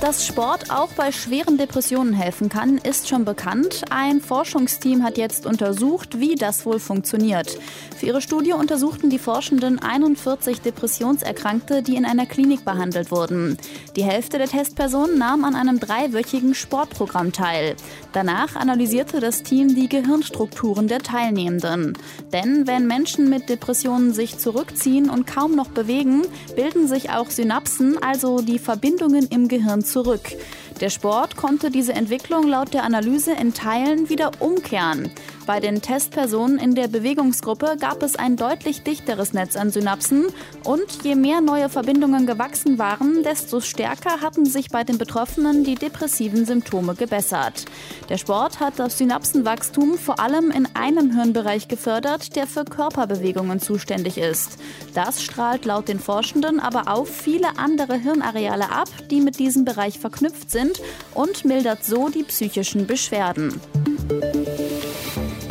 Dass Sport auch bei schweren Depressionen helfen kann, ist schon bekannt. Ein Forschungsteam hat jetzt untersucht, wie das wohl funktioniert. Für ihre Studie untersuchten die Forschenden 41 Depressionserkrankte, die in einer Klinik behandelt wurden. Die Hälfte der Testpersonen nahm an einem dreiwöchigen Sportprogramm teil. Danach analysierte das Team die Gehirnstrukturen der Teilnehmenden. Denn wenn Menschen mit Depressionen sich zurückziehen und kaum noch bewegen, bilden sich auch Synapsen, also die Verbindungen im Gehirn zurück. Der Sport konnte diese Entwicklung laut der Analyse in Teilen wieder umkehren. Bei den Testpersonen in der Bewegungsgruppe gab es ein deutlich dichteres Netz an Synapsen und je mehr neue Verbindungen gewachsen waren, desto stärker hatten sich bei den Betroffenen die depressiven Symptome gebessert. Der Sport hat das Synapsenwachstum vor allem in einem Hirnbereich gefördert, der für Körperbewegungen zuständig ist. Das strahlt laut den Forschenden aber auf viele andere Hirnareale ab, die mit diesem Bereich verknüpft sind und mildert so die psychischen Beschwerden.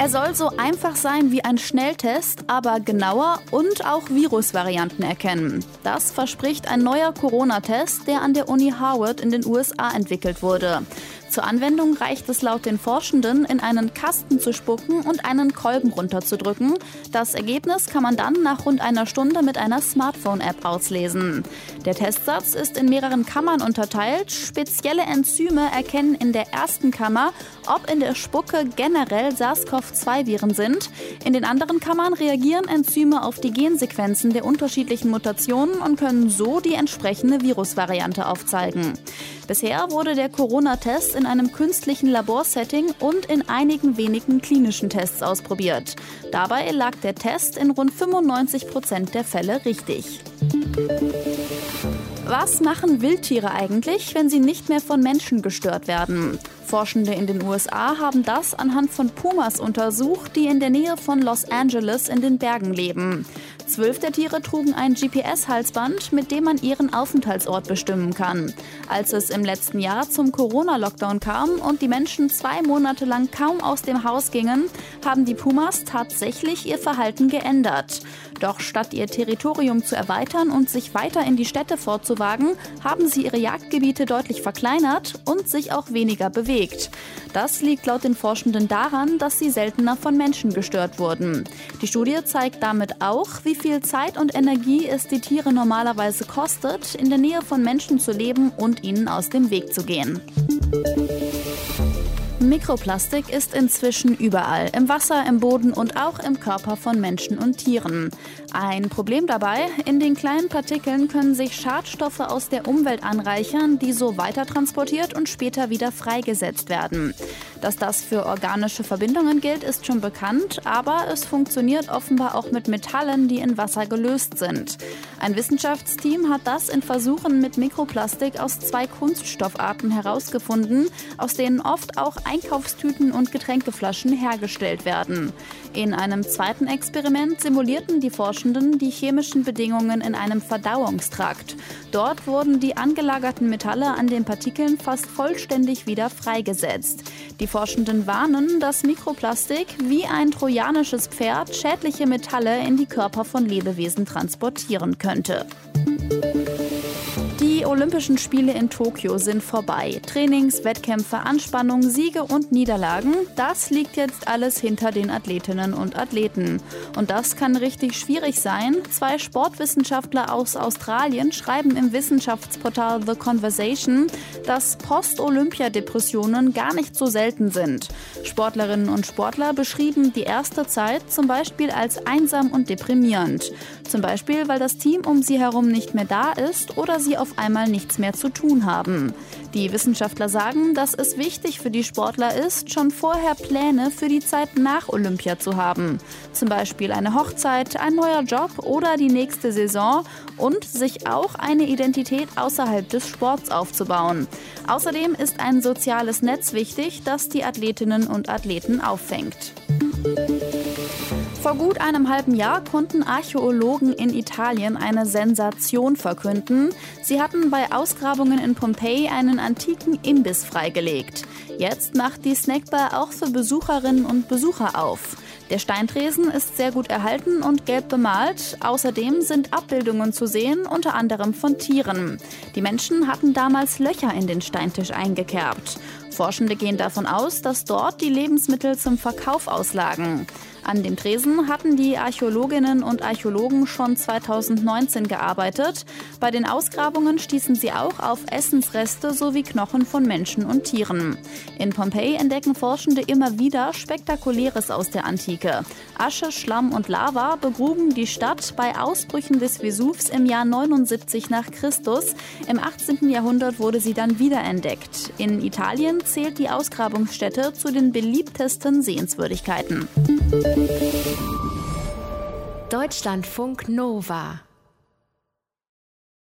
Er soll so einfach sein wie ein Schnelltest, aber genauer und auch Virusvarianten erkennen. Das verspricht ein neuer Corona-Test, der an der Uni Harvard in den USA entwickelt wurde. Zur Anwendung reicht es laut den Forschenden, in einen Kasten zu spucken und einen Kolben runterzudrücken. Das Ergebnis kann man dann nach rund einer Stunde mit einer Smartphone-App auslesen. Der Testsatz ist in mehreren Kammern unterteilt. Spezielle Enzyme erkennen in der ersten Kammer, ob in der Spucke generell SARS-CoV-2-Viren sind. In den anderen Kammern reagieren Enzyme auf die Gensequenzen der unterschiedlichen Mutationen und können so die entsprechende Virusvariante aufzeigen. Bisher wurde der Corona-Test in einem künstlichen Laborsetting und in einigen wenigen klinischen Tests ausprobiert. Dabei lag der Test in rund 95 Prozent der Fälle richtig. Was machen Wildtiere eigentlich, wenn sie nicht mehr von Menschen gestört werden? Forschende in den USA haben das anhand von Pumas untersucht, die in der Nähe von Los Angeles in den Bergen leben. Zwölf der Tiere trugen ein GPS-Halsband, mit dem man ihren Aufenthaltsort bestimmen kann. Als es im letzten Jahr zum Corona-Lockdown kam und die Menschen zwei Monate lang kaum aus dem Haus gingen, haben die Pumas tatsächlich ihr Verhalten geändert. Doch statt ihr Territorium zu erweitern und sich weiter in die Städte fortzuwagen, haben sie ihre Jagdgebiete deutlich verkleinert und sich auch weniger bewegt. Das liegt laut den Forschenden daran, dass sie seltener von Menschen gestört wurden. Die Studie zeigt damit auch, wie viel Zeit und Energie es die Tiere normalerweise kostet, in der Nähe von Menschen zu leben und ihnen aus dem Weg zu gehen. Mikroplastik ist inzwischen überall, im Wasser, im Boden und auch im Körper von Menschen und Tieren. Ein Problem dabei, in den kleinen Partikeln können sich Schadstoffe aus der Umwelt anreichern, die so weiter transportiert und später wieder freigesetzt werden. Dass das für organische Verbindungen gilt, ist schon bekannt, aber es funktioniert offenbar auch mit Metallen, die in Wasser gelöst sind. Ein Wissenschaftsteam hat das in Versuchen mit Mikroplastik aus zwei Kunststoffarten herausgefunden, aus denen oft auch Einkaufstüten und Getränkeflaschen hergestellt werden. In einem zweiten Experiment simulierten die Forschenden die chemischen Bedingungen in einem Verdauungstrakt. Dort wurden die angelagerten Metalle an den Partikeln fast vollständig wieder freigesetzt. Die Forschenden warnen, dass Mikroplastik wie ein trojanisches Pferd schädliche Metalle in die Körper von Lebewesen transportieren könnte. Die Olympischen Spiele in Tokio sind vorbei. Trainings, Wettkämpfe, Anspannung, Siege und Niederlagen, das liegt jetzt alles hinter den Athletinnen und Athleten. Und das kann richtig schwierig sein. Zwei Sportwissenschaftler aus Australien schreiben im Wissenschaftsportal The Conversation, dass Post-Olympia-Depressionen gar nicht so selten sind. Sportlerinnen und Sportler beschrieben die erste Zeit zum Beispiel als einsam und deprimierend. Zum Beispiel, weil das Team um sie herum nicht mehr da ist oder sie auf einmal nichts mehr zu tun haben. Die Wissenschaftler sagen, dass es wichtig für die Sportler ist, schon vorher Pläne für die Zeit nach Olympia zu haben. Zum Beispiel eine Hochzeit, ein neuer Job oder die nächste Saison und sich auch eine Identität außerhalb des Sports aufzubauen. Außerdem ist ein soziales Netz wichtig, das die Athletinnen und Athleten auffängt. Vor gut einem halben Jahr konnten Archäologen in Italien eine Sensation verkünden. Sie hatten bei Ausgrabungen in Pompeji einen antiken Imbiss freigelegt. Jetzt macht die Snackbar auch für Besucherinnen und Besucher auf. Der Steintresen ist sehr gut erhalten und gelb bemalt. Außerdem sind Abbildungen zu sehen, unter anderem von Tieren. Die Menschen hatten damals Löcher in den Steintisch eingekerbt. Forschende gehen davon aus, dass dort die Lebensmittel zum Verkauf auslagen. An dem Tresen hatten die Archäologinnen und Archäologen schon 2019 gearbeitet. Bei den Ausgrabungen stießen sie auch auf Essensreste sowie Knochen von Menschen und Tieren. In Pompeji entdecken Forschende immer wieder Spektakuläres aus der Antike. Asche, Schlamm und Lava begruben die Stadt bei Ausbrüchen des Vesuvs im Jahr 79 nach Christus. Im 18. Jahrhundert wurde sie dann wiederentdeckt. In Italien zählt die Ausgrabungsstätte zu den beliebtesten Sehenswürdigkeiten. Deutschlandfunk Nova